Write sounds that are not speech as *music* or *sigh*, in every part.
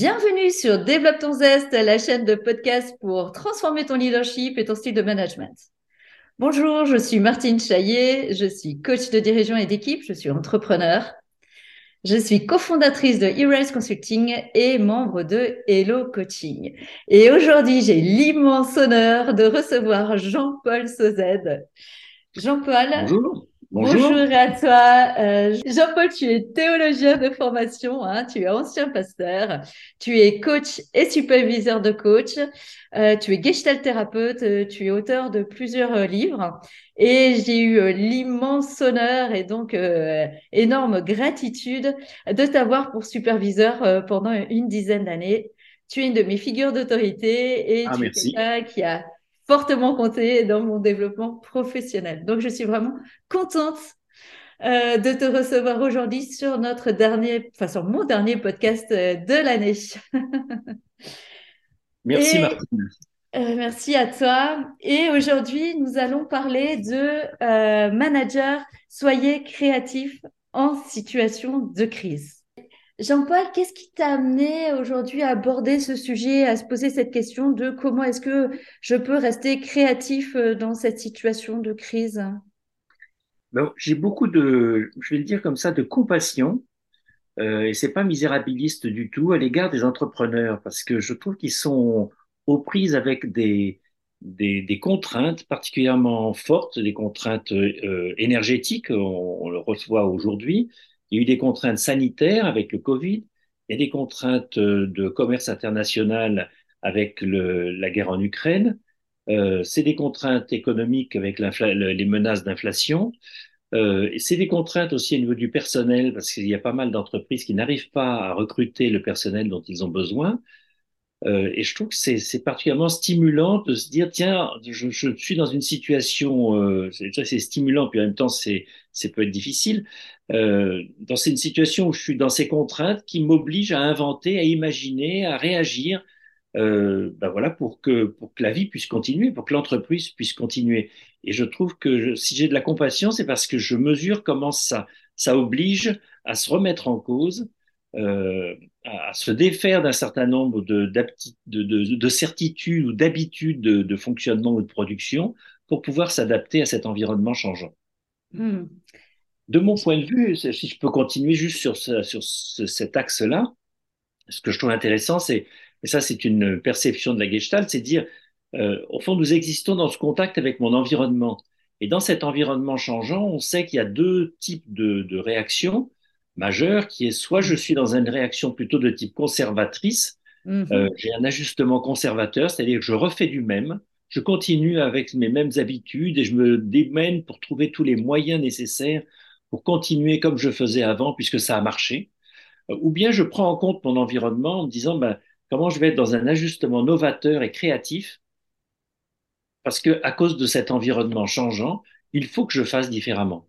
Bienvenue sur Développe ton zeste, la chaîne de podcast pour transformer ton leadership et ton style de management. Bonjour, je suis Martine Chaillet, je suis coach de dirigeant et d'équipe, je suis entrepreneur. Je suis cofondatrice de Erase Consulting et membre de Hello Coaching. Et aujourd'hui, j'ai l'immense honneur de recevoir Jean-Paul Sauzet. Jean-Paul, Bonjour. Bonjour. à toi. Euh, Jean-Paul, tu es théologien de formation, hein, tu es ancien pasteur, tu es coach et superviseur de coach, euh, tu es gestalt thérapeute, euh, tu es auteur de plusieurs euh, livres et j'ai eu euh, l'immense honneur et donc énorme gratitude de t'avoir pour superviseur pendant une dizaine d'années. Tu es une de mes figures d'autorité et ah, tu es quelqu'un qui a fortement compté dans mon développement professionnel. Donc, je suis vraiment contente euh, de te recevoir aujourd'hui sur notre dernier, enfin sur mon dernier podcast euh, de l'année. *laughs* merci Martine. Euh, merci à toi. Et aujourd'hui, nous allons parler de euh, manager, soyez créatif en situation de crise. Jean-Paul, qu'est-ce qui t'a amené aujourd'hui à aborder ce sujet, à se poser cette question de comment est-ce que je peux rester créatif euh, dans cette situation de crise? Ben, J'ai beaucoup de, je vais le dire comme ça, de compassion, euh, et c'est pas misérabiliste du tout à l'égard des entrepreneurs, parce que je trouve qu'ils sont aux prises avec des, des, contraintes particulièrement fortes, des contraintes euh, énergétiques, on, on, le reçoit aujourd'hui, il y a eu des contraintes sanitaires avec le Covid, il y a des contraintes euh, de commerce international avec la guerre en Ukraine, euh, c'est des contraintes économiques avec les menaces d'inflation, euh, c'est des contraintes aussi au niveau du personnel parce qu'il y a pas mal d'entreprises qui n'arrivent pas à recruter le personnel dont ils ont besoin. Euh, et je trouve que c'est particulièrement stimulant de se dire tiens, je, je suis dans une situation, euh, c'est stimulant puis en même temps c'est peut être difficile. Euh, dans une situation où je suis dans ces contraintes qui m'obligent à inventer, à imaginer, à réagir, euh, ben voilà pour que pour que la vie puisse continuer, pour que l'entreprise puisse continuer. Et je trouve que si j'ai de la compassion, c'est parce que je mesure comment ça ça oblige à se remettre en cause euh, à, se défaire d'un certain nombre de, de, de, de certitudes ou d'habitudes de, fonctionnement ou de production pour pouvoir s'adapter à cet environnement changeant. Mmh. De mon point de vue, si je peux continuer juste sur, ce, sur ce, cet axe-là, ce que je trouve intéressant, c'est, et ça c'est une perception de la Gestalt, c'est dire, euh, au fond, nous existons dans ce contact avec mon environnement. Et dans cet environnement changeant, on sait qu'il y a deux types de, de réactions majeur qui est soit je suis dans une réaction plutôt de type conservatrice, mmh. euh, j'ai un ajustement conservateur, c'est-à-dire que je refais du même, je continue avec mes mêmes habitudes et je me démène pour trouver tous les moyens nécessaires pour continuer comme je faisais avant puisque ça a marché. Euh, ou bien je prends en compte mon environnement en me disant ben, comment je vais être dans un ajustement novateur et créatif parce que à cause de cet environnement changeant, il faut que je fasse différemment.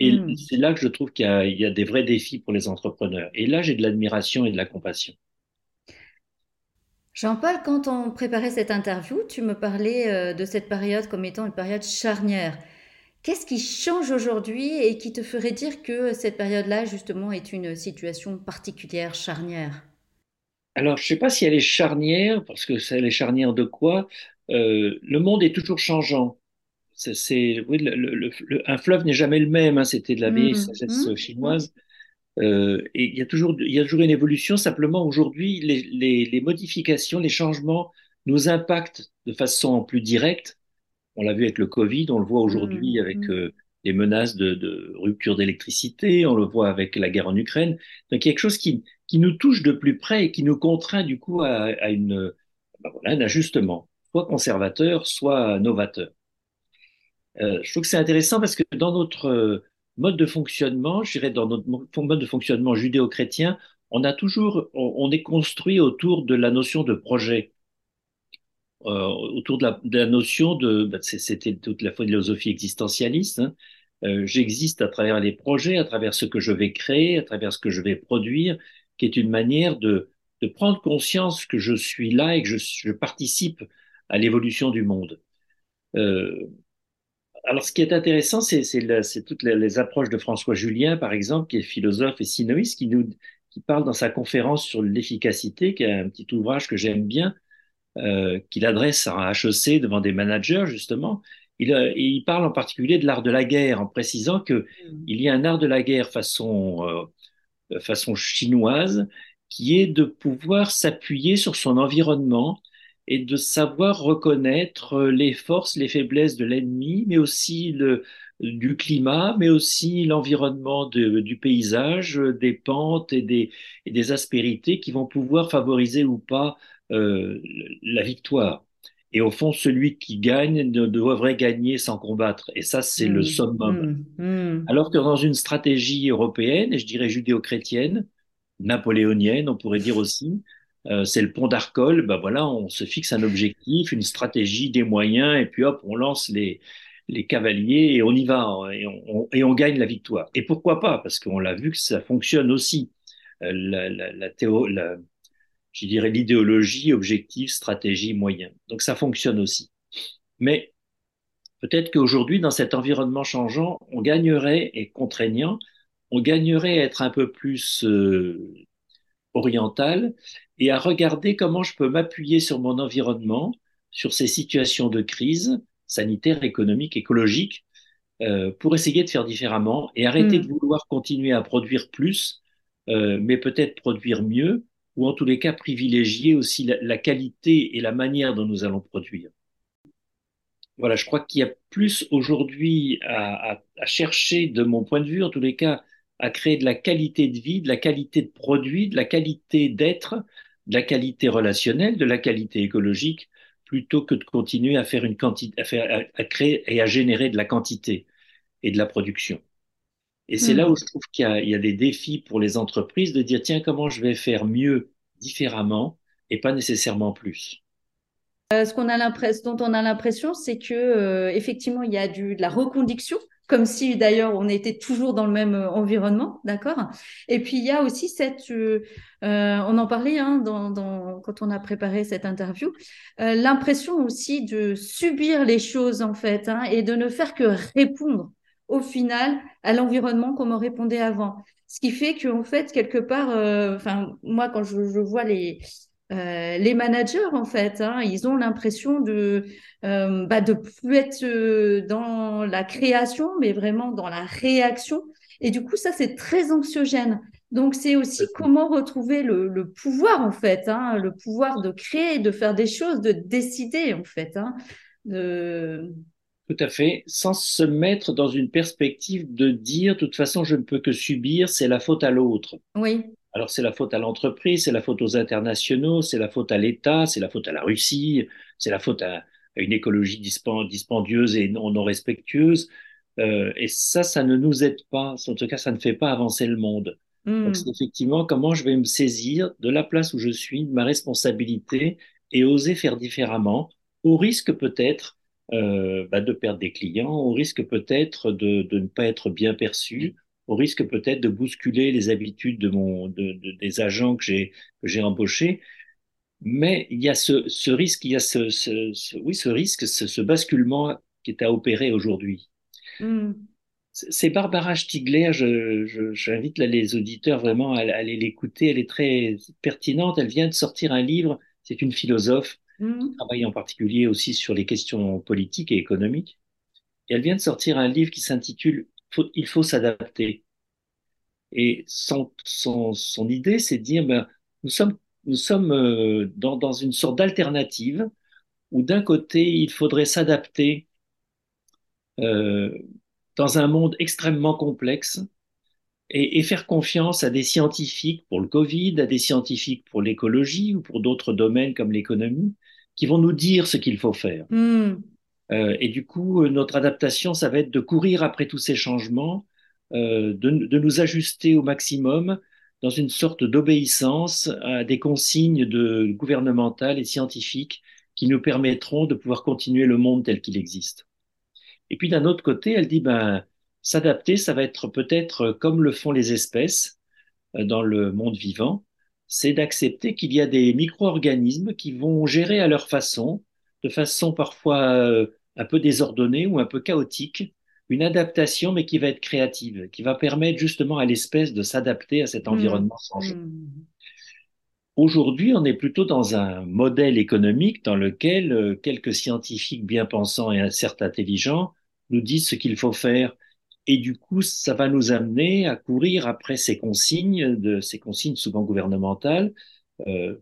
Et mmh. c'est là que je trouve qu'il y, y, a des vrais défis pour les entrepreneurs. Et là, j'ai de l'admiration et de la compassion. Jean-Paul, quand on préparait cette interview, tu me parlais euh, de cette période comme étant une période charnière. Qu'est-ce qui change aujourd'hui et qui te ferait dire que cette période-là, justement, est une situation particulière, charnière? Alors, je ne sais pas si elle est charnière, parce que c'est les charnière de quoi? Euh, Le monde est toujours changeant c'est oui, le, le, le, un fleuve n'est jamais le même. Hein, C'était de la vieille mmh, sagesse mmh, chinoise. Euh, et il y a toujours, il y a toujours une évolution. Simplement, aujourd'hui, les, les, les, modifications, les changements nous impactent de façon plus directe. On l'a vu avec le Covid, on le voit aujourd'hui mmh, avec euh, les menaces de, de rupture d'électricité, on le voit avec la guerre en Ukraine. Donc, il y a quelque chose qui, qui nous touche de plus près et qui nous contraint du coup à, à une, ben voilà, un ajustement, soit conservateur, soit novateur. Euh, je trouve que c'est intéressant parce que dans notre euh, mode de fonctionnement, je dirais dans notre mode de fonctionnement judéo-chrétien, on a toujours, on, est construit autour de la notion de projet, euh, autour de la, de la, notion de, ben c'était toute la philosophie existentialiste. Hein, euh, J'existe à travers les projets, à travers ce que je vais créer, à travers ce que je vais produire, qui est une manière de, de prendre conscience que je suis là et que je, je participe à l'évolution du monde. Euh, alors, ce qui est intéressant, c'est toutes les, les, approches de François Julien, par exemple, qui est philosophe et sinoïste, qui nous, qui parle dans sa conférence sur l'efficacité, qui est un petit ouvrage que j'aime bien, euh, qu'il adresse à HEC devant des managers, justement. Il, euh, il, parle en particulier de l'art de la guerre, en précisant que mm. il y a un art de la guerre façon, euh, façon chinoise, qui est de pouvoir s'appuyer sur son environnement et de savoir reconnaître les forces, les faiblesses de l'ennemi, mais aussi le, du climat, mais aussi l'environnement du paysage, des pentes et des, et des, aspérités qui vont pouvoir favoriser ou pas euh, la victoire. Et au fond, celui qui gagne ne devrait gagner sans combattre. Et ça, c'est le mmh, summum. Mmh, mmh. Alors que dans une stratégie européenne, et je dirais judéo-chrétienne, napoléonienne, on pourrait dire aussi, euh, c'est le pont d'Arcole, ben voilà, on se fixe un objectif, une stratégie, des moyens, et puis hop, on lance les, les cavaliers et on y va hein, et on, et on gagne la victoire. Et pourquoi pas? Parce qu'on l'a vu que ça fonctionne aussi. Euh, la, la, théo, la je dirais l'idéologie, objectif, stratégie, moyen. Donc ça fonctionne aussi. Mais peut-être qu'aujourd'hui, dans cet environnement changeant, on gagnerait, et contraignant, on gagnerait à être un peu plus euh, oriental et à regarder comment je peux m'appuyer sur mon environnement, sur ces situations de crise, sanitaire, économique, écologique, euh, pour essayer de faire différemment et arrêter mm. de vouloir continuer à produire plus, euh, mais peut-être produire mieux, ou en tous les cas privilégier aussi la, la, qualité et la manière dont nous allons produire. Voilà, je crois qu'il y a plus aujourd'hui à, à, à, chercher, de mon point de vue, en tous les cas, à créer de la qualité de vie, de la qualité de produit, de la qualité d'être, de la qualité relationnelle, de la qualité écologique, plutôt que de continuer à faire une quantité, à, faire, à, créer et à générer de la quantité et de la production. Et c'est là hmm. où je trouve qu'il y, y, a des défis pour les entreprises de dire tiens comment je vais faire mieux, différemment et pas nécessairement plus. Euh, ce qu'on a l'impression, dont on a l'impression, c'est que euh, effectivement il y a du, de la reconduction comme si d'ailleurs on était toujours dans le même euh, environnement, d'accord? Et puis il y a aussi cette, euh, euh, on en parlait hein, dans, dans, quand on a préparé cette interview, euh, l'impression aussi de subir les choses en fait hein, et de ne faire que répondre au final à l'environnement comme on répondait avant. Ce qui fait qu'en fait quelque part, euh, enfin moi quand je, je vois les euh, les managers, en fait, hein, ils ont l'impression de euh, bah, de plus être euh, dans la création, mais vraiment dans la réaction. Et du coup, ça, c'est très anxiogène. Donc, c'est aussi comment retrouver le, le, pouvoir, en fait, hein, le pouvoir de créer, de faire des choses, de décider, en fait. Hein, de... Tout à fait, sans se mettre dans une perspective de dire, de toute façon, je ne peux que subir, c'est la faute à l'autre. Oui. Alors c'est la faute à l'entreprise, c'est la faute aux internationaux, c'est la faute à l'État, c'est la faute à la Russie, c'est la faute à, une écologie dispendieuse et non, non respectueuse. Euh, et ça, ça ne nous aide pas. En tout cas, ça ne fait pas avancer le monde. Mm. Donc c'est effectivement comment je vais me saisir de la place où je suis, de ma responsabilité et oser faire différemment, au risque peut-être euh, bah, de perdre des clients, au risque peut-être de, de ne pas être bien perçu, au risque peut-être de bousculer les habitudes de mon, de, de, des agents que j'ai que j'ai embauchés. Mais il y a ce, ce risque, il y a ce, ce, oui, ce risque, ce, ce, basculement qui est à opérer aujourd'hui. Mm. C'est Barbara Stigler, j'invite les auditeurs vraiment à, à aller l'écouter, elle est très pertinente, elle vient de sortir un livre, c'est une philosophe mm. qui travaille en particulier aussi sur les questions politiques et économiques. Et elle vient de sortir un livre qui s'intitule il faut s'adapter. Et son, son, idée, c'est de dire, ben, nous sommes, nous sommes euh, dans, dans une sorte d'alternative où d'un côté, il faudrait s'adapter euh, dans un monde extrêmement complexe et, faire confiance à des scientifiques pour le Covid, à des scientifiques pour l'écologie ou pour d'autres domaines comme l'économie, qui vont nous dire ce qu'il faut faire. Mm. Euh, et du coup, euh, notre adaptation, ça va être de courir après tous ces changements, euh, de, de, nous ajuster au maximum dans une sorte d'obéissance à des consignes de, gouvernementales et scientifiques qui nous permettront de pouvoir continuer le monde tel qu'il existe. Et puis d'un autre côté, elle dit, ben, s'adapter, ça va être peut-être comme le font les espèces dans le monde vivant, c'est d'accepter qu'il y a des micro-organismes qui vont gérer à leur façon, de façon parfois un peu désordonnée ou un peu chaotique, une adaptation, mais qui va être créative, qui va permettre justement à l'espèce de s'adapter à cet Mm. environnement changé. Mm. Aujourd'hui, on est plutôt dans un modèle économique dans lequel euh, quelques scientifiques bien pensants et certes intelligents nous disent ce qu'il faut faire. Et du coup, ça va nous amener à courir après ces consignes, de, ces consignes souvent gouvernementales, euh,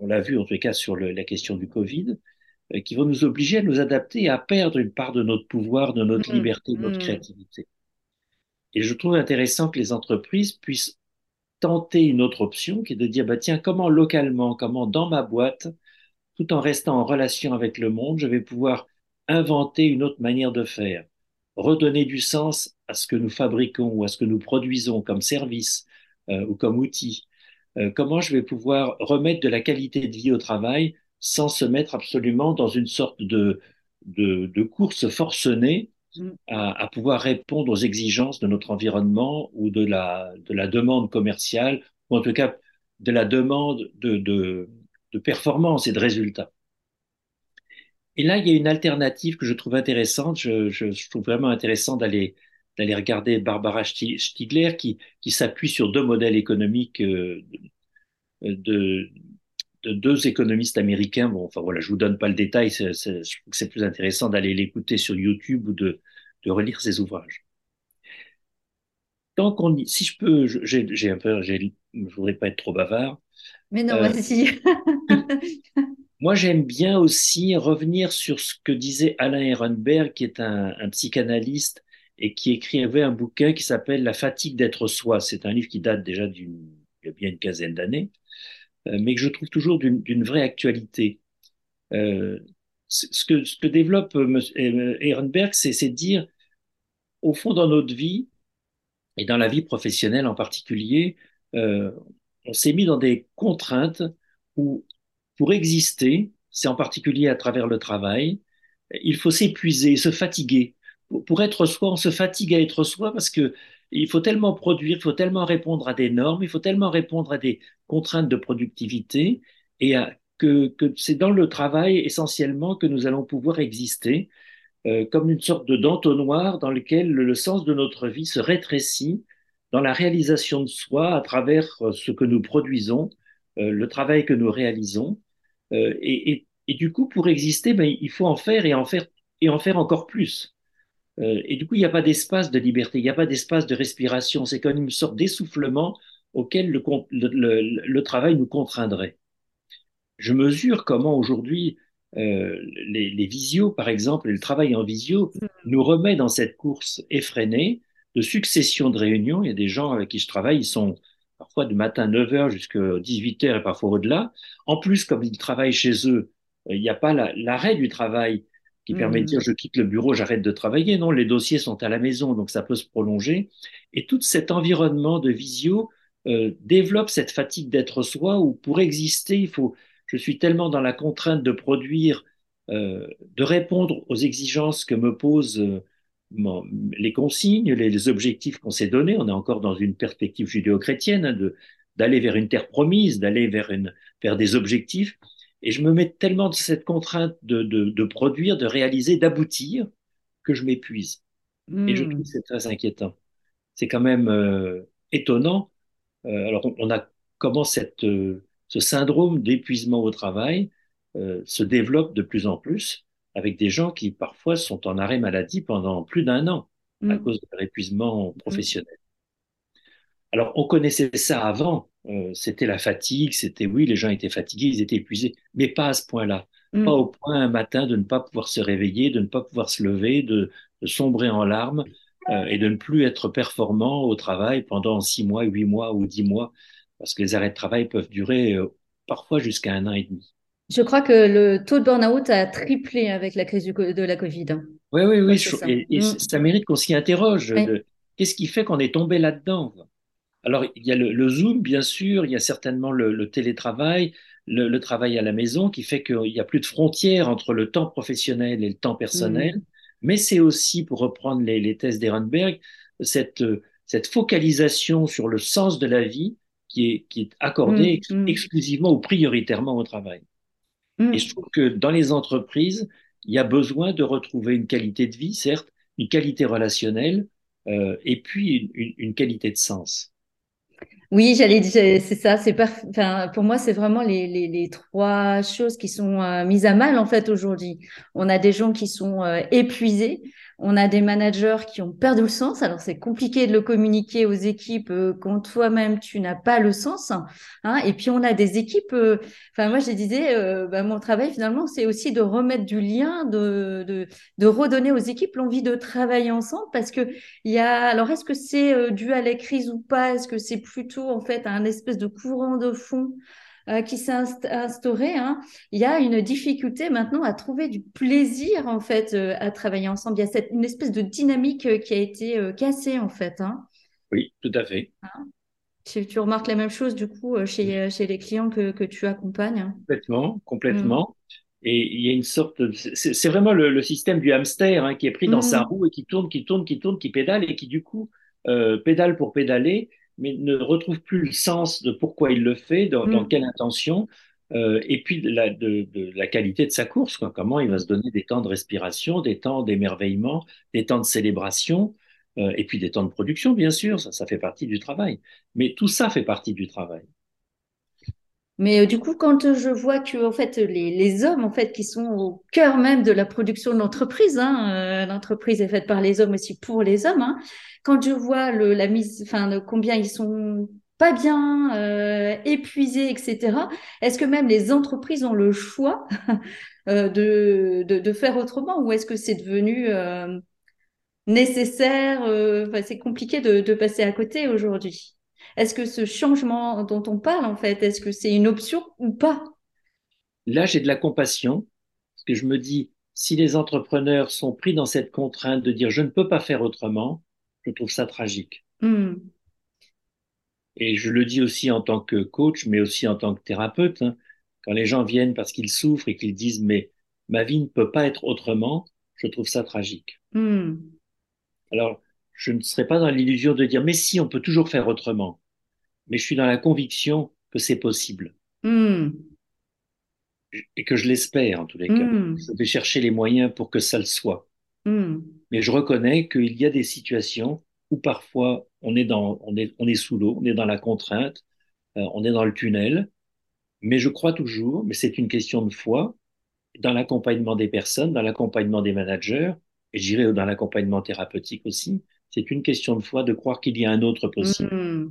on l'a vu en tout cas sur le, la question du Covid, euh, qui vont nous obliger à nous adapter et à perdre une part de notre pouvoir, de notre Mm. liberté, de notre Mm. créativité. Et je trouve intéressant que les entreprises puissent tenter une autre option qui est de dire, bah, tiens, comment localement, comment dans ma boîte, tout en restant en relation avec le monde, je vais pouvoir inventer une autre manière de faire, redonner du sens à ce que nous fabriquons ou à ce que nous produisons comme service euh, ou comme outil. Euh, comment je vais pouvoir remettre de la qualité de vie au travail sans se mettre absolument dans une sorte de, de, de course forcenée Mm. à, à, pouvoir répondre aux exigences de notre environnement ou de la, de la demande commerciale, ou en tout cas de la demande de, de, de performance et de résultats. Et là, il y a une alternative que je trouve intéressante. Je, je, je trouve vraiment intéressant d'aller d'aller regarder Barbara Stiegler qui, qui s'appuie sur deux modèles économiques euh, de, de, deux économistes américains. Bon, enfin voilà, je vous donne pas le détail. Je trouve que c'est plus intéressant d'aller l'écouter sur YouTube ou de, de relire ses ouvrages. Tant qu'on, si je peux, j'ai, j'ai un peu, j'ai, je voudrais pas être trop bavard. Mais non, euh, vas-y. *laughs* moi, j'aime bien aussi revenir sur ce que disait Alain Ehrenberg, qui est un, un psychanalyste et qui écrivait un bouquin qui s'appelle La fatigue d'être soi. C'est un livre qui date déjà d'une, il y a bien une quinzaine d'années, euh, mais que je trouve toujours d'une vraie actualité. Euh, ce, que, ce que développe euh, Ehrenberg, c'est dire, au fond, dans notre vie, et dans la vie professionnelle en particulier, euh, on s'est mis dans des contraintes où, pour exister, c'est en particulier à travers le travail, il faut s'épuiser, se fatiguer. Pour, pour, être soi, on se fatigue à être soi parce que il faut tellement produire, il faut tellement répondre à des normes, il faut tellement répondre à des contraintes de productivité et que, c'est dans le travail essentiellement que nous allons pouvoir exister euh, comme une sorte de d'entonnoir dans lequel le, sens de notre vie se rétrécit dans la réalisation de soi à travers euh, ce que nous produisons, euh, le travail que nous réalisons. Et, du coup, pour exister, ben, il faut en faire et en faire encore plus. Euh, et du coup, il n'y a pas d'espace de liberté, il n'y a pas d'espace de respiration. C'est comme une sorte d'essoufflement auquel le, le, le, travail nous contraindrait. Je mesure comment aujourd'hui euh, les, les, visios, par exemple, et le travail en visio nous remet dans cette course effrénée de succession de réunions. Il y a des gens avec qui je travaille, ils sont parfois du matin 9h jusqu'à 18h et parfois au-delà. En plus, comme ils travaillent chez eux, il n'y a pas l'arrêt la, du travail qui permet mmh. de dire je quitte le bureau, j'arrête de travailler. Non, les dossiers sont à la maison, donc ça peut se prolonger. Et tout cet environnement de visio euh, développe cette fatigue d'être soi où pour exister, il faut je suis tellement dans la contrainte de produire, euh, de répondre aux exigences que me posent euh, mon, les consignes, les, les objectifs qu'on s'est donnés. On est encore dans une perspective judéo-chrétienne hein, de d'aller vers une terre promise, d'aller vers une vers des objectifs. Et je me mets tellement de cette contrainte de, de, de produire, de réaliser, d'aboutir, que je m'épuise. Mmh. Et je trouve que c'est très inquiétant. C'est quand même euh, étonnant. Euh, alors on, on, a comment cette euh, ce syndrome d'épuisement au travail euh, se développe de plus en plus avec des gens qui parfois sont en arrêt maladie pendant plus d'un an mmh. à cause de leur épuisement professionnel. Alors on connaissait ça avant, euh, c'était la fatigue, c'était oui, les gens étaient fatigués, ils étaient épuisés, mais pas à ce point-là. Mmh. Pas au point un matin de ne pas pouvoir se réveiller, de ne pas pouvoir se lever, de, de sombrer en larmes euh, et de ne plus être performant au travail pendant six mois, huit mois ou dix mois parce que les arrêts de travail peuvent durer euh, parfois jusqu'à un an et demi. Je crois que le taux de burn-out a triplé avec la crise de la Covid. Oui, oui, oui. Ça. Et, et mmh. ça mérite qu'on s'y interroge. Oui. Qu'est-ce qui fait qu'on est tombé là-dedans Alors, il y a le, le, Zoom, bien sûr, il y a certainement le, le télétravail, le, le, travail à la maison qui fait qu'il n'y a plus de frontières entre le temps professionnel et le temps personnel. Mmh. Mais c'est aussi, pour reprendre les, les thèses d'Ehrenberg, cette, cette focalisation sur le sens de la vie qui est, qui est accordé mmh, mmh. exclusivement ou prioritairement au travail. Mmh. Et je trouve que dans les entreprises, il y a besoin de retrouver une qualité de vie, certes, une qualité relationnelle euh, et puis une, une, qualité de sens. Oui, j'allais dire, c'est ça. C'est enfin, pour moi, c'est vraiment les, les, les, trois choses qui sont euh, mises à mal en fait aujourd'hui. On a des gens qui sont euh, épuisés, on a des managers qui ont perdu le sens. Alors, c'est compliqué de le communiquer aux équipes euh, quand toi-même, tu n'as pas le sens. Hein. Et puis, on a des équipes. Euh, enfin, moi, je disais, euh, bah, mon travail, finalement, c'est aussi de remettre du lien, de, de, redonner aux équipes l'envie de travailler ensemble. Parce que il y a. Alors, est-ce que c'est dû à la crise ou pas? Est-ce que c'est plutôt, en fait, un espèce de courant de fond euh, qui s'est instauré, hein, il y a une difficulté maintenant à trouver du plaisir en fait euh, à travailler ensemble. Il y a cette, une espèce de dynamique euh, qui a été cassée en fait. Hein. Oui, tout à fait. Hein. tu, tu, remarques la même chose du coup chez, chez les clients que, que tu accompagnes. Complètement, complètement. Mm. Et il y a une sorte, c'est vraiment le, le, système du hamster hein, qui est pris dans sa mm. roue et qui tourne, qui tourne, qui tourne, qui pédale et qui du coup euh, pédale pour pédaler mais ne retrouve plus le sens de pourquoi il le fait, dans, dans mm. quelle intention, euh, et puis de la, de, de la, qualité de sa course, quoi. comment il va se donner des temps de respiration, des temps d'émerveillement, des temps de célébration, euh, et puis des temps de production, bien sûr, ça, ça fait partie du travail. Mais tout ça fait partie du travail. Mais euh, du coup, quand je vois que en fait les, les, hommes en fait qui sont au cœur même de la production de l'entreprise, hein, euh, l'entreprise est faite par les hommes aussi pour les hommes. Hein, quand je vois le, la mise, enfin combien ils sont pas bien, euh, épuisés, etc. Est-ce que même les entreprises ont le choix *laughs* euh, de, de, de, faire autrement ou est-ce que c'est devenu euh, nécessaire enfin, C'est compliqué de, de passer à côté aujourd'hui? Est-ce que ce changement dont on parle, en fait, est-ce que c'est une option ou pas? Là, j'ai de la compassion, parce que je me dis, si les entrepreneurs sont pris dans cette contrainte de dire je ne peux pas faire autrement, je trouve ça tragique. Hmm. Et je le dis aussi en tant que coach, mais aussi en tant que thérapeute. Hein. quand les gens viennent parce qu'ils souffrent et qu'ils disent mais ma vie ne peut pas être autrement, je trouve ça tragique. Hmm. Alors, je ne serai pas dans l'illusion de dire mais si, on peut toujours faire autrement mais je suis dans la conviction que c'est possible. Hmm. Et que je l'espère en tous les cas. Hmm. Je vais chercher les moyens pour que ça le soit. Hmm. Mais je reconnais qu'il y a des situations où parfois on est, dans, on est, on est sous l'eau, on est dans la contrainte, euh, on est dans le tunnel. Mais je crois toujours, mais c'est une question de foi, dans l'accompagnement des personnes, dans l'accompagnement des managers, et j'irai dans l'accompagnement thérapeutique aussi, c'est une question de foi de croire qu'il y a un autre possible.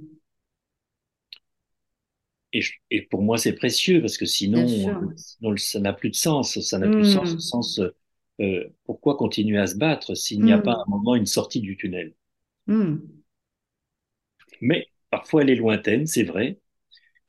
Et, et, pour moi, c'est précieux parce que sinon, sinon ça n'a plus de sens. Ça n'a plus de sens au hmm. sens euh, pourquoi continuer à se battre s'il n'y a pas à hmm. un moment une sortie du tunnel? Hmm. Mais parfois, elle est lointaine, c'est vrai.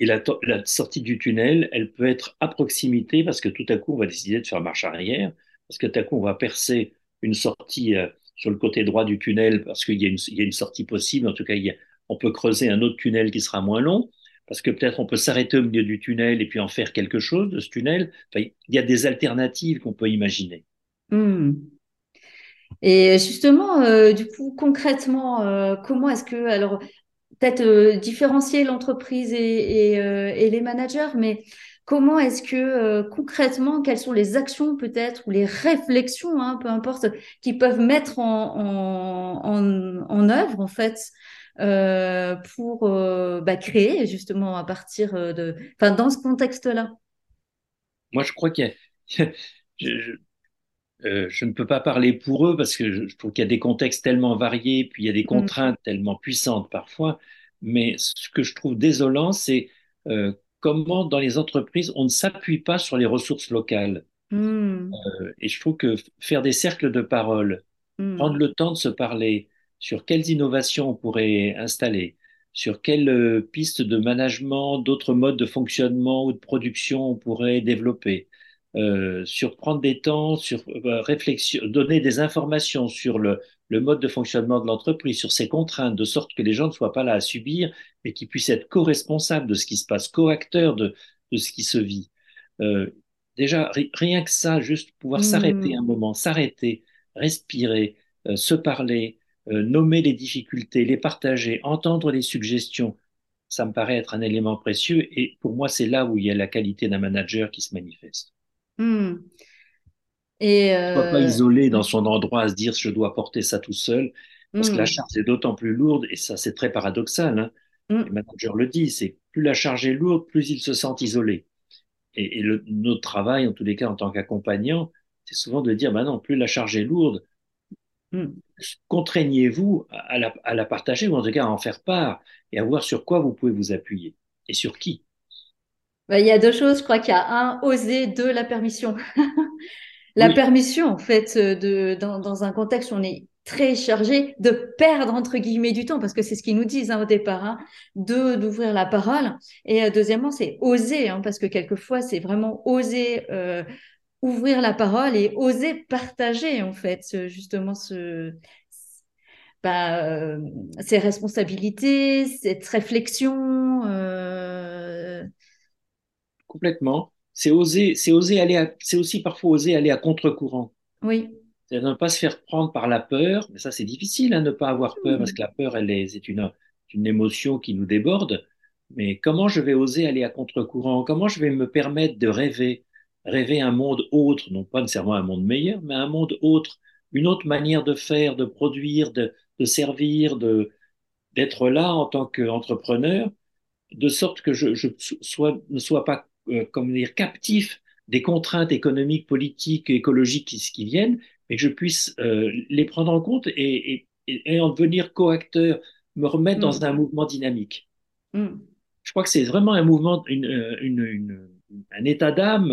Et la, la, sortie du tunnel, elle peut être à proximité parce que tout à coup, on va décider de faire marche arrière, parce que tout à coup, on va percer une sortie euh, sur le côté droit du tunnel parce qu'il y, y, a une sortie possible. En tout cas, il y a, on peut creuser un autre tunnel qui sera moins long parce que peut-être on peut s'arrêter au milieu du tunnel et puis en faire quelque chose de ce tunnel. Enfin, il y a des alternatives qu'on peut imaginer. Hmm. Et justement, euh, du coup, concrètement, euh, comment est-ce que, alors, peut-être euh, différencier l'entreprise et, les managers, mais comment est-ce que concrètement, quelles sont les actions peut-être ou les réflexions, hein, peu importe, qui peuvent mettre en œuvre, en fait, euh, pour euh, bah, créer justement à partir euh, de, enfin dans ce contexte-là. Moi, je crois qu'il y a, *laughs* je, je, ne peux pas parler pour eux parce que je, trouve qu'il y a des contextes tellement variés, puis il y a des mm. contraintes tellement puissantes parfois. Mais ce que je trouve désolant, c'est euh, comment dans les entreprises on ne s'appuie pas sur les ressources locales. Mm. et je trouve que faire des cercles de parole, mm. prendre le temps de se parler, sur quelles innovations on pourrait installer, sur quelles euh, pistes de management, d'autres modes de fonctionnement ou de production on pourrait développer, euh, sur prendre des temps, sur euh, réflexion, donner des informations sur le, le mode de fonctionnement de l'entreprise, sur ses contraintes, de sorte que les gens ne soient pas là à subir, mais qu'ils puissent être co-responsables de ce qui se passe, co-acteurs de, de ce qui se vit. Euh, déjà, rien que ça, juste pouvoir s'arrêter mmh. un moment, s'arrêter, respirer, euh, se parler, euh, nommer les difficultés, les partager, entendre les suggestions, ça me paraît être un élément précieux. Et pour moi, c'est là où il y a la qualité d'un manager qui se manifeste. Hmm. Et ne pas isolé dans son endroit à se dire je dois porter ça tout seul, parce que la charge est d'autant plus lourde, et ça c'est très paradoxal. Hein. Les managers le disent, c'est plus la charge est lourde, plus ils se sentent isolés. Et, et le, notre travail, en tous les cas en tant qu'accompagnant, c'est souvent de dire, bah non, plus la charge est lourde, hmm. contraignez-vous à la, à la, partager ou en tout cas à en faire part et à voir sur quoi vous pouvez vous appuyer et sur qui? Bah, il y a deux choses, je crois qu'il y a un, oser, deux, la permission. *laughs* la permission, en fait, de, dans, dans, un contexte où on est très chargé, de perdre, entre guillemets, du temps, parce que c'est ce qu'ils nous disent hein, au départ, hein, de d'ouvrir la parole. Et euh, deuxièmement, c'est oser, hein, parce que quelquefois, c'est vraiment oser euh, ouvrir la parole et oser partager en fait justement ce, bah, euh, ces responsabilités, cette réflexion. Euh... Complètement. C'est oser, c'est oser aller, c'est aussi parfois oser aller à contre-courant. Oui. C'est ne pas se faire prendre par la peur, mais ça c'est difficile, hein, ne pas avoir peur parce que la peur, elle est, c'est une, une émotion qui nous déborde. Mais comment je vais oser aller à contre-courant? Comment je vais me permettre de rêver? Rêver un monde autre, non pas nécessairement un monde meilleur, mais un monde autre, une autre manière de faire, de produire, de, de servir, de d'être là en tant qu'entrepreneur, de sorte que je, je sois, ne sois pas euh, comme dire captif des contraintes économiques, politiques, écologiques qui, qui viennent, mais que je puisse euh, les prendre en compte et, et, et, en devenir coacteur, me remettre dans mm. un mouvement dynamique. Mm. Je crois que c'est vraiment un mouvement, une, euh, une, une un état d'âme,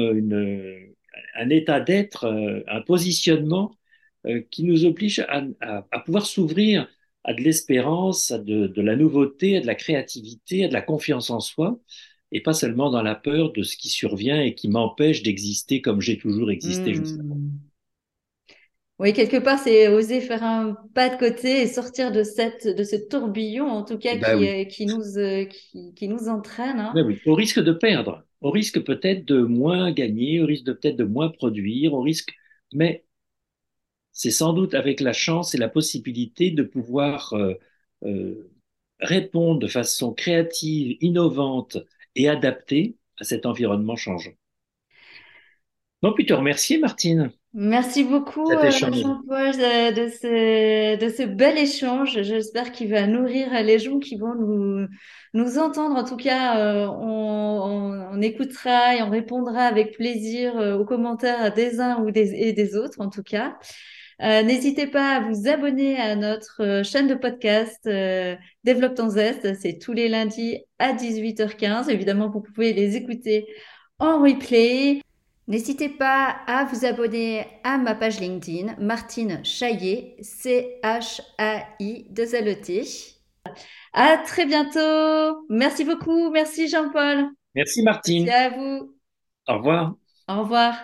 un état d'être, euh, un positionnement euh, qui nous oblige à, à, pouvoir s'ouvrir à de l'espérance, à de, de, la nouveauté, à de la créativité, à de la confiance en soi, et pas seulement dans la peur de ce qui survient et qui m'empêche d'exister comme j'ai toujours existé mmh. justement. Oui, quelque part, c'est oser faire un pas de côté et sortir de cette de ce tourbillon, en tout cas, bah qui, qui, nous qui, qui, nous entraîne. Hein. Bah oui. Au risque de perdre, on risque peut-être de moins gagner, on risque peut-être de moins produire, on risque, mais c'est sans doute avec la chance et la possibilité de pouvoir euh, euh, répondre de façon créative, innovante et adaptée à cet environnement changeant. Donc, puis te remercier, Martine. Merci beaucoup, euh, Jean-Paul, de, ce, de ce bel échange. J'espère qu'il va nourrir les gens qui vont nous, nous entendre. En tout cas, euh, on, on, écoutera et on répondra avec plaisir euh, aux commentaires des uns ou des, et des autres, en tout cas. N'hésitez pas à vous abonner à notre chaîne de podcast Développe ton zeste. C'est tous les lundis à 18h15. Évidemment, vous pouvez les écouter en replay. N'hésitez pas à vous abonner à ma page LinkedIn, Martine Chaillet, C-H-A-I 2 L -E -T. À très bientôt. Merci beaucoup. Merci Jean-Paul. Merci Martine. Merci à vous. Au revoir. Au revoir.